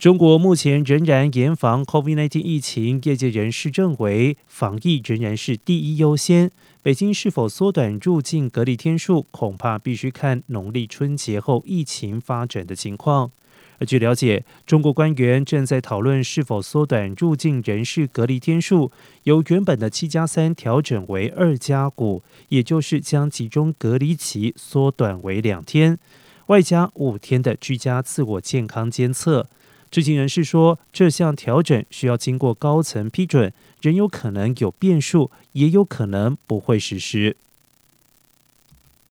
中国目前仍然严防 COVID-19 疫情，业界人士认为防疫仍然是第一优先。北京是否缩短入境隔离天数，恐怕必须看农历春节后疫情发展的情况。而据了解，中国官员正在讨论是否缩短入境人士隔离天数，由原本的七加三调整为二加五，也就是将集中隔离期缩短为两天，外加五天的居家自我健康监测。知情人士说，这项调整需要经过高层批准，仍有可能有变数，也有可能不会实施。